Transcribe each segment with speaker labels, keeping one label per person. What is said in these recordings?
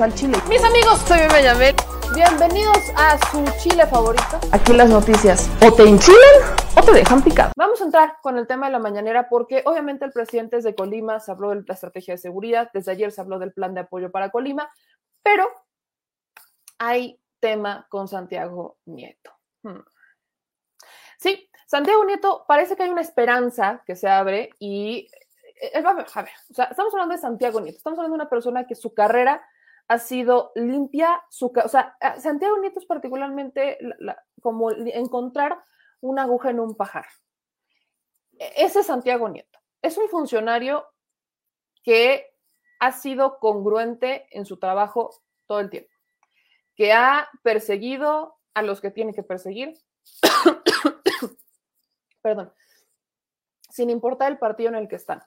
Speaker 1: al chile.
Speaker 2: Mis amigos, soy Benjamín. Bienvenidos a su chile favorito.
Speaker 1: Aquí las noticias o te enchilan o te dejan picado.
Speaker 2: Vamos a entrar con el tema de la mañanera porque obviamente el presidente desde Colima se habló de la estrategia de seguridad, desde ayer se habló del plan de apoyo para Colima, pero hay tema con Santiago Nieto. Hmm. Sí, Santiago Nieto parece que hay una esperanza que se abre y eh, a ver, o sea, estamos hablando de Santiago Nieto, estamos hablando de una persona que su carrera ha sido limpia, su, o sea, Santiago Nieto es particularmente como encontrar una aguja en un pajar. E, ese es Santiago Nieto. Es un funcionario que ha sido congruente en su trabajo todo el tiempo, que ha perseguido a los que tiene que perseguir, perdón, sin importar el partido en el que están.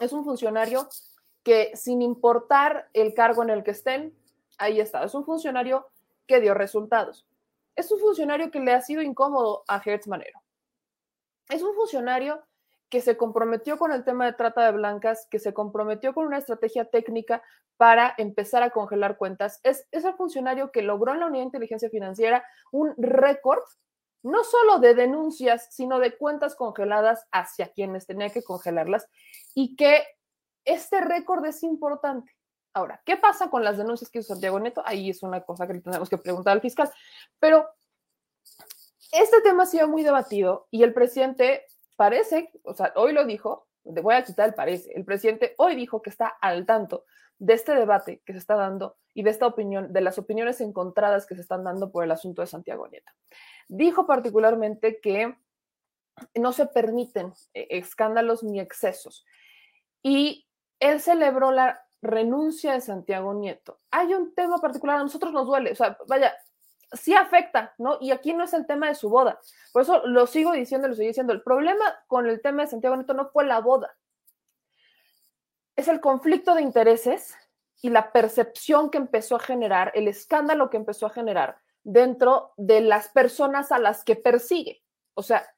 Speaker 2: Es un funcionario que sin importar el cargo en el que estén, ahí está. Es un funcionario que dio resultados. Es un funcionario que le ha sido incómodo a Hertz Manero. Es un funcionario que se comprometió con el tema de trata de blancas, que se comprometió con una estrategia técnica para empezar a congelar cuentas. Es, es el funcionario que logró en la Unidad de Inteligencia Financiera un récord, no solo de denuncias, sino de cuentas congeladas hacia quienes tenía que congelarlas y que este récord es importante. Ahora, ¿qué pasa con las denuncias que hizo Santiago Neto? Ahí es una cosa que le tenemos que preguntar al fiscal. Pero este tema ha sido muy debatido y el presidente parece, o sea, hoy lo dijo, voy a quitar el parece, el presidente hoy dijo que está al tanto de este debate que se está dando y de esta opinión, de las opiniones encontradas que se están dando por el asunto de Santiago Nieto. Dijo particularmente que no se permiten eh, escándalos ni excesos. Y él celebró la renuncia de Santiago Nieto. Hay un tema particular, a nosotros nos duele, o sea, vaya, sí afecta, ¿no? Y aquí no es el tema de su boda. Por eso lo sigo diciendo, lo sigo diciendo. El problema con el tema de Santiago Nieto no fue la boda. Es el conflicto de intereses y la percepción que empezó a generar, el escándalo que empezó a generar dentro de las personas a las que persigue. O sea,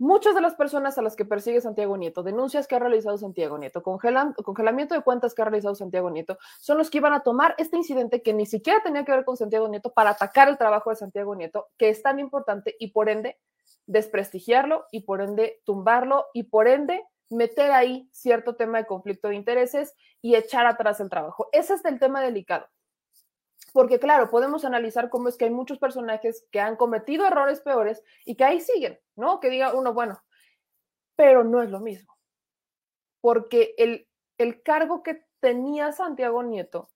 Speaker 2: Muchas de las personas a las que persigue Santiago Nieto, denuncias que ha realizado Santiago Nieto, congelamiento de cuentas que ha realizado Santiago Nieto, son los que iban a tomar este incidente que ni siquiera tenía que ver con Santiago Nieto para atacar el trabajo de Santiago Nieto, que es tan importante y por ende desprestigiarlo y por ende tumbarlo y por ende meter ahí cierto tema de conflicto de intereses y echar atrás el trabajo. Ese es el tema delicado. Porque claro, podemos analizar cómo es que hay muchos personajes que han cometido errores peores y que ahí siguen, ¿no? Que diga uno, bueno, pero no es lo mismo. Porque el, el cargo que tenía Santiago Nieto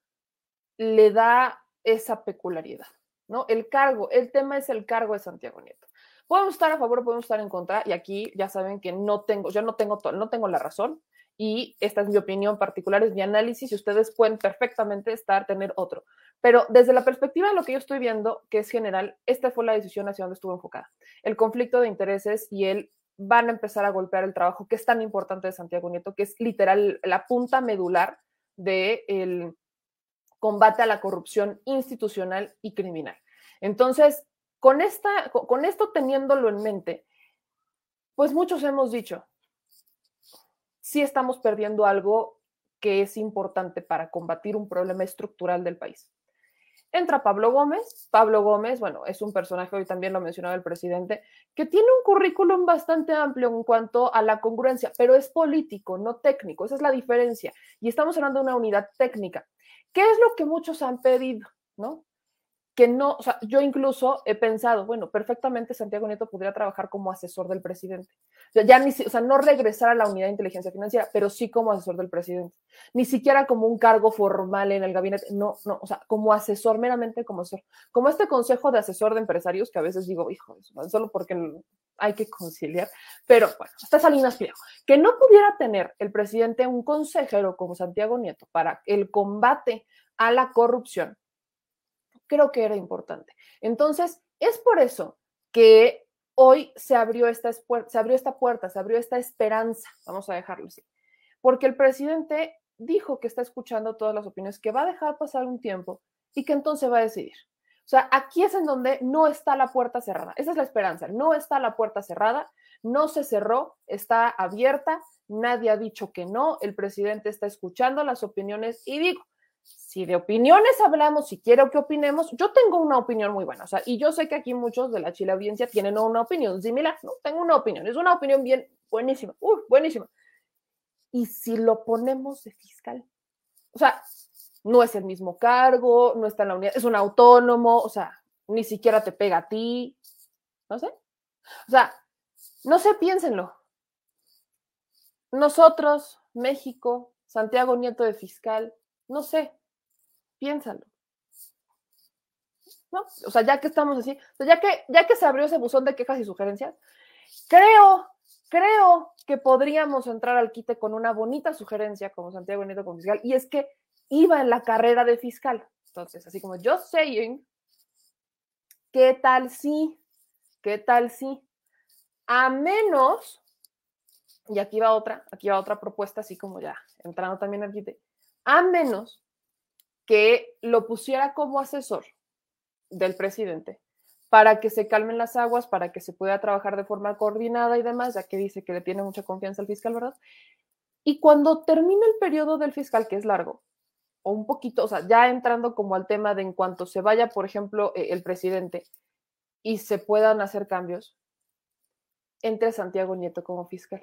Speaker 2: le da esa peculiaridad, ¿no? El cargo, el tema es el cargo de Santiago Nieto. Podemos estar a favor, podemos estar en contra, y aquí ya saben que no tengo, yo no tengo, no tengo la razón, y esta es mi opinión particular, es mi análisis y ustedes pueden perfectamente estar, tener otro. Pero desde la perspectiva de lo que yo estoy viendo, que es general, esta fue la decisión hacia donde estuvo enfocada. El conflicto de intereses y el van a empezar a golpear el trabajo que es tan importante de Santiago Nieto, que es literal la punta medular del combate a la corrupción institucional y criminal. Entonces, con, esta, con esto teniéndolo en mente, pues muchos hemos dicho, sí estamos perdiendo algo que es importante para combatir un problema estructural del país. Entra Pablo Gómez. Pablo Gómez, bueno, es un personaje, hoy también lo mencionaba el presidente, que tiene un currículum bastante amplio en cuanto a la congruencia, pero es político, no técnico. Esa es la diferencia. Y estamos hablando de una unidad técnica. ¿Qué es lo que muchos han pedido? ¿No? Que no, o sea, yo incluso he pensado, bueno, perfectamente Santiago Nieto podría trabajar como asesor del presidente. O sea, ya ni, o sea, no regresar a la unidad de inteligencia financiera, pero sí como asesor del presidente. Ni siquiera como un cargo formal en el gabinete, no, no, o sea, como asesor, meramente como asesor. Como este consejo de asesor de empresarios que a veces digo, hijo, solo porque hay que conciliar, pero bueno, está Salinas Pliego. Que no pudiera tener el presidente un consejero como Santiago Nieto para el combate a la corrupción creo que era importante. Entonces, es por eso que hoy se abrió esta, se abrió esta puerta, se abrió esta esperanza, vamos a dejarlo así, porque el presidente dijo que está escuchando todas las opiniones, que va a dejar pasar un tiempo y que entonces va a decidir. O sea, aquí es en donde no está la puerta cerrada. Esa es la esperanza. No está la puerta cerrada, no se cerró, está abierta, nadie ha dicho que no, el presidente está escuchando las opiniones y digo, si de opiniones hablamos, si quiero que opinemos, yo tengo una opinión muy buena, o sea, y yo sé que aquí muchos de la chile audiencia tienen una opinión similar, ¿no? Tengo una opinión, es una opinión bien buenísima, uy, buenísima. Y si lo ponemos de fiscal, o sea, no es el mismo cargo, no está en la unidad, es un autónomo, o sea, ni siquiera te pega a ti, no sé. O sea, no sé, piénsenlo. Nosotros, México, Santiago Nieto de fiscal, no sé, piénsalo. ¿No? O sea, ya que estamos así, ya, que, ya que se abrió ese buzón de quejas y sugerencias, creo, creo que podríamos entrar al quite con una bonita sugerencia como Santiago Nieto como fiscal, y es que iba en la carrera de fiscal. Entonces, así como yo saying, ¿qué tal si? ¿Qué tal si? A menos, y aquí va otra, aquí va otra propuesta, así como ya entrando también al quite, a menos que lo pusiera como asesor del presidente para que se calmen las aguas, para que se pueda trabajar de forma coordinada y demás, ya que dice que le tiene mucha confianza al fiscal, ¿verdad? Y cuando termine el periodo del fiscal, que es largo, o un poquito, o sea, ya entrando como al tema de en cuanto se vaya, por ejemplo, e, el presidente y se puedan hacer cambios, entre Santiago Nieto como fiscal.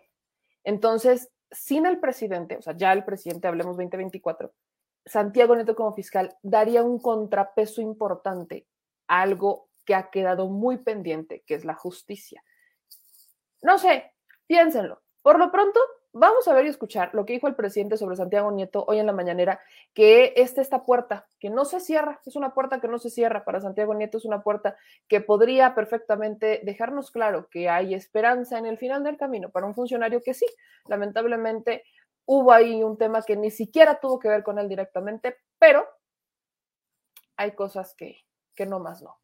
Speaker 2: Entonces, sin el presidente, o sea, ya el presidente, hablemos 2024, Santiago Neto como fiscal daría un contrapeso importante a algo que ha quedado muy pendiente, que es la justicia. No sé, piénsenlo. Por lo pronto, vamos a ver y escuchar lo que dijo el presidente sobre Santiago Nieto hoy en la mañanera, que esta esta puerta que no se cierra, es una puerta que no se cierra para Santiago Nieto, es una puerta que podría perfectamente dejarnos claro que hay esperanza en el final del camino para un funcionario que sí, lamentablemente hubo ahí un tema que ni siquiera tuvo que ver con él directamente, pero hay cosas que, que no más no.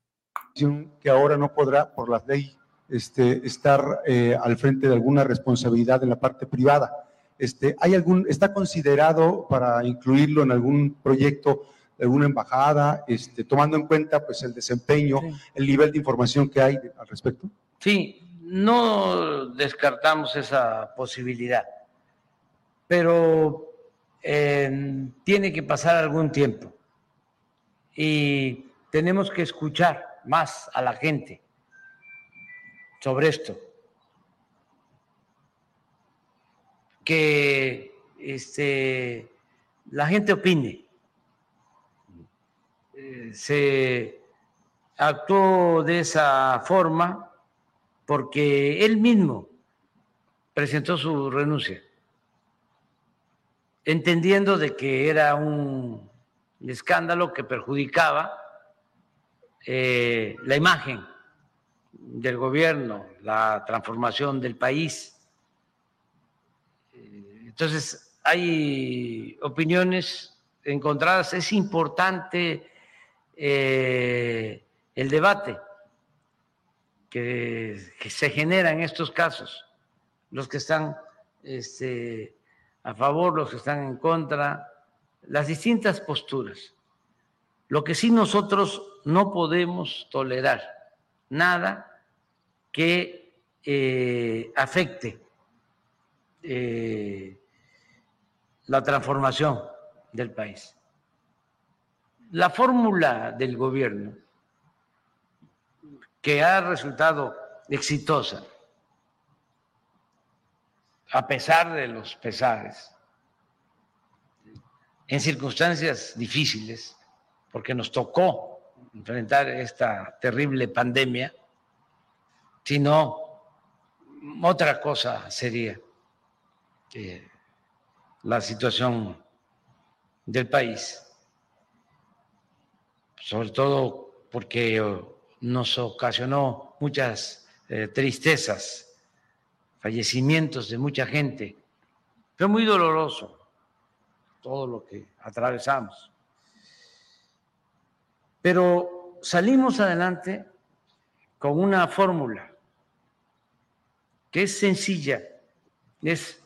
Speaker 3: Que ahora no podrá, por la ley, este, estar eh, al frente de alguna responsabilidad en la parte privada. Este, ¿hay algún, ¿Está considerado para incluirlo en algún proyecto de alguna embajada, este, tomando en cuenta pues, el desempeño, el nivel de información que hay al respecto?
Speaker 4: Sí, no descartamos esa posibilidad pero eh, tiene que pasar algún tiempo y tenemos que escuchar más a la gente sobre esto. Que este, la gente opine. Eh, se actuó de esa forma porque él mismo presentó su renuncia entendiendo de que era un escándalo que perjudicaba eh, la imagen del gobierno, la transformación del país. Eh, entonces, hay opiniones encontradas. Es importante eh, el debate que, se genera en estos casos, los que están este, a favor, los que están en contra, las distintas posturas. Lo que sí nosotros no podemos tolerar, nada que eh, afecte eh, la transformación del país. La fórmula del gobierno, que ha resultado exitosa, a pesar de los pesares, en circunstancias difíciles, porque nos tocó enfrentar esta terrible pandemia, sino otra cosa sería eh, la situación del país, sobre todo porque nos ocasionó muchas eh, tristezas fallecimientos de mucha gente. Fue muy doloroso todo lo que atravesamos. Pero salimos adelante con una fórmula que es sencilla, es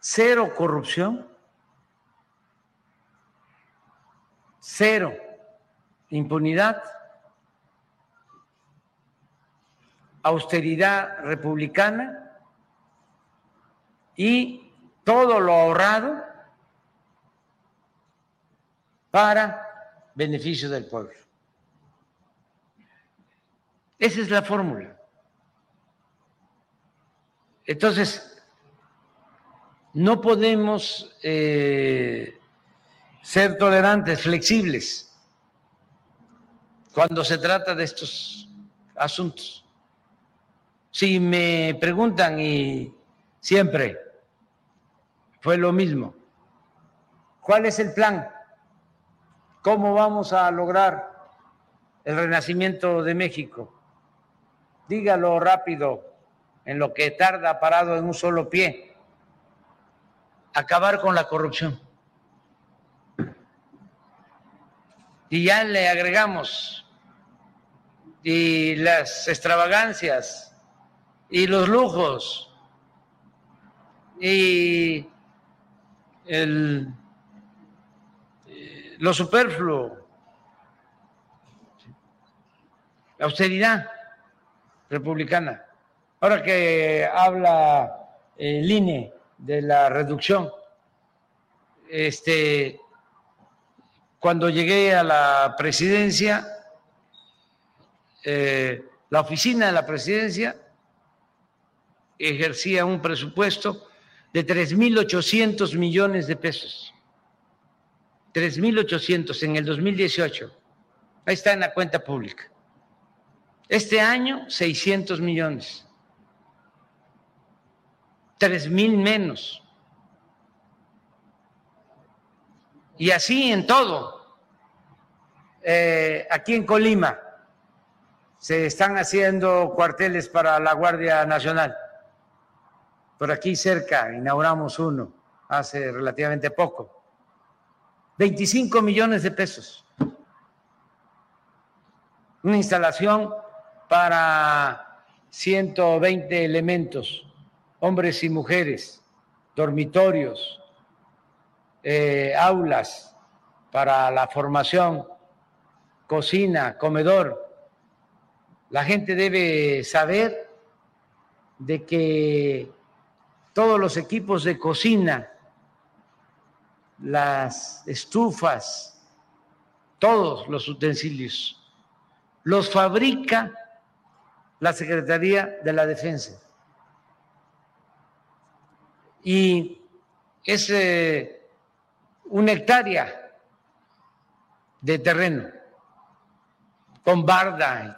Speaker 4: cero corrupción, cero impunidad, austeridad republicana y todo lo ahorrado para beneficio del pueblo. Esa es la fórmula. Entonces, no podemos eh, ser tolerantes, flexibles, cuando se trata de estos asuntos. Si me preguntan y siempre fue lo mismo, ¿cuál es el plan? ¿Cómo vamos a lograr el renacimiento de México? Dígalo rápido, en lo que tarda parado en un solo pie. Acabar con la corrupción. Y ya le agregamos y las extravagancias y los lujos y el, eh, lo superfluo, la austeridad republicana. Ahora que habla el INE de la reducción, este, cuando llegué a la presidencia, eh, la oficina de la presidencia ejercía un presupuesto de 3.800 millones de pesos. 3.800 en el 2018. Ahí está en la cuenta pública. Este año, 600 millones. 3.000 menos. Y así en todo. Eh, aquí en Colima se están haciendo cuarteles para la Guardia Nacional. Por aquí cerca inauguramos uno hace relativamente poco. 25 millones de pesos. Una instalación para 120 elementos, hombres y mujeres, dormitorios, eh, aulas para la formación, cocina, comedor. La gente debe saber de que todos los equipos de cocina, las estufas, todos los utensilios, los fabrica la Secretaría de la Defensa. Y ese una hectárea de terreno con barda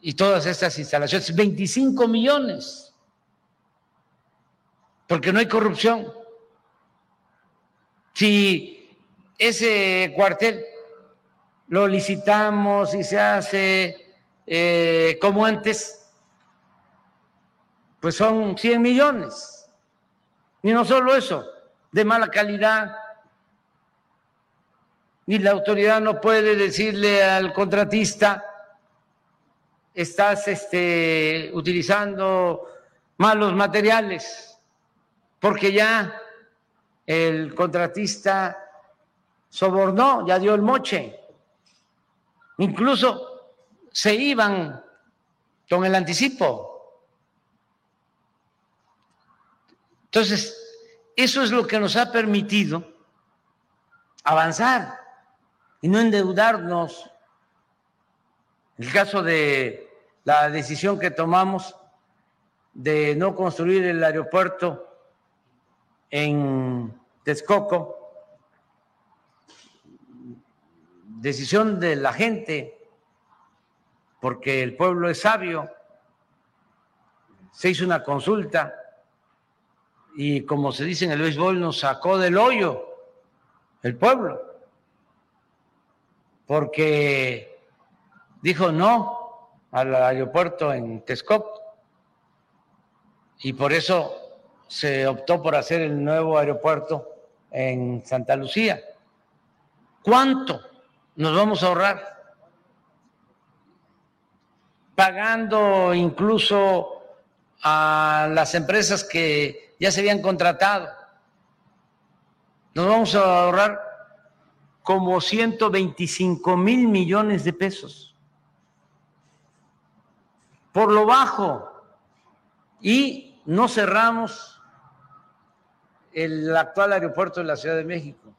Speaker 4: y, todas estas instalaciones, 25 millones, porque no hay corrupción. Si ese cuartel lo licitamos y se hace eh, como antes, pues son 100 millones. Y no solo eso, de mala calidad, y la autoridad no puede decirle al contratista, estás este, utilizando malos materiales, porque ya el contratista sobornó, ya dio el moche. Incluso se iban con el anticipo. Entonces, eso es lo que nos ha permitido avanzar y no endeudarnos. El caso de la decisión que tomamos de no construir el aeropuerto en Texcoco, decisión de la gente, porque el pueblo es sabio, se hizo una consulta y como se dice en el béisbol, nos sacó del hoyo el pueblo porque dijo no al aeropuerto en Texcoco y por eso se optó por hacer el nuevo aeropuerto en Santa Lucía. ¿Cuánto nos vamos a ahorrar? Pagando incluso a las empresas que ya se habían contratado. Nos vamos a ahorrar como 125 mil millones de pesos. Por lo bajo. Y no cerramos el actual aeropuerto de la Ciudad de México.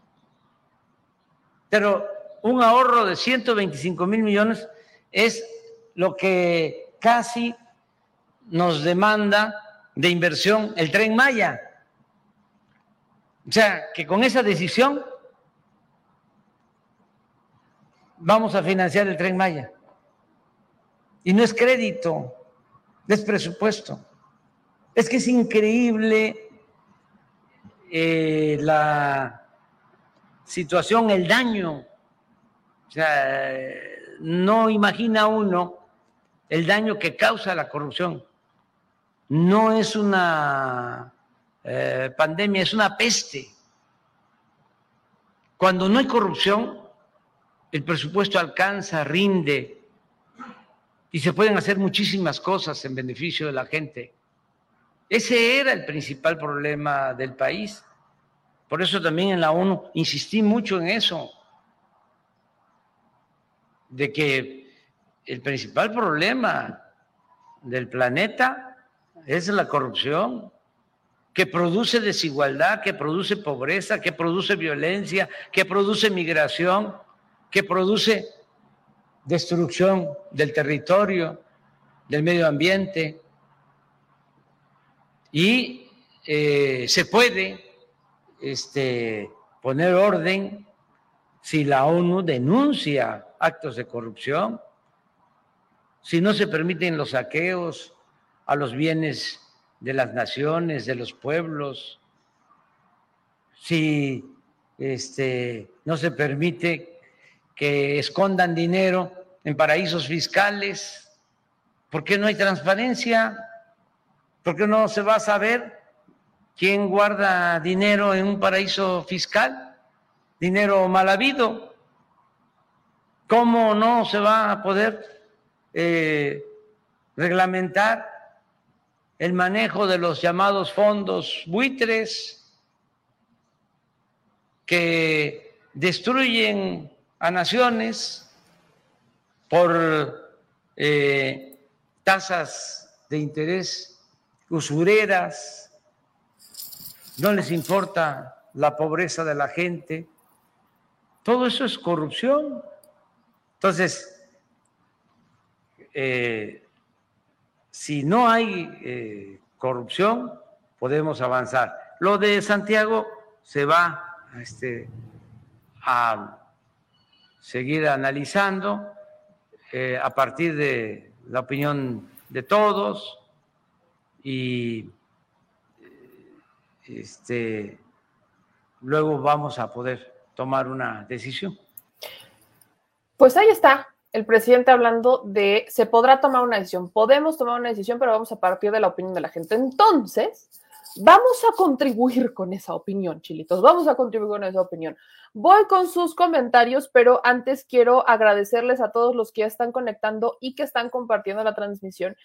Speaker 4: Pero un ahorro de 125 mil millones es lo que casi nos demanda de inversión el tren Maya. O sea, que con esa decisión vamos a financiar el tren Maya. Y no es crédito, es presupuesto. Es que es increíble eh, la situación, el daño. O sea, no imagina uno el daño que causa la corrupción. No es una eh, pandemia, es una peste. Cuando no hay corrupción, el presupuesto alcanza, rinde y se pueden hacer muchísimas cosas en beneficio de la gente. Ese era el principal problema del país. Por eso también en la ONU insistí mucho en eso, de que el principal problema del planeta es la corrupción, que produce desigualdad, que produce pobreza, que produce violencia, que produce migración, que produce destrucción del territorio, del medio ambiente. Y eh, se puede este, poner orden si la ONU denuncia actos de corrupción, si no se permiten los saqueos a los bienes de las naciones, de los pueblos, si este, no se permite que escondan dinero en paraísos fiscales, ¿por qué no hay transparencia? ¿Por qué no se va a saber quién guarda dinero en un paraíso fiscal? Dinero mal habido. ¿Cómo no se va a poder eh, reglamentar el manejo de los llamados fondos buitres que destruyen a naciones por eh, tasas de interés usureras, no les importa la pobreza de la gente, todo eso es corrupción. Entonces, eh, si no hay eh, corrupción, podemos avanzar. Lo de Santiago se va este, a seguir analizando eh, a partir de la opinión de todos y este, luego vamos a poder tomar una decisión.
Speaker 2: Pues ahí está, el presidente hablando de se podrá tomar una decisión, podemos tomar una decisión, pero vamos a partir de la opinión de la gente. Entonces, vamos a contribuir con esa opinión, chilitos, vamos a contribuir con esa opinión. Voy con sus comentarios, pero antes quiero agradecerles a todos los que ya están conectando y que están compartiendo la transmisión.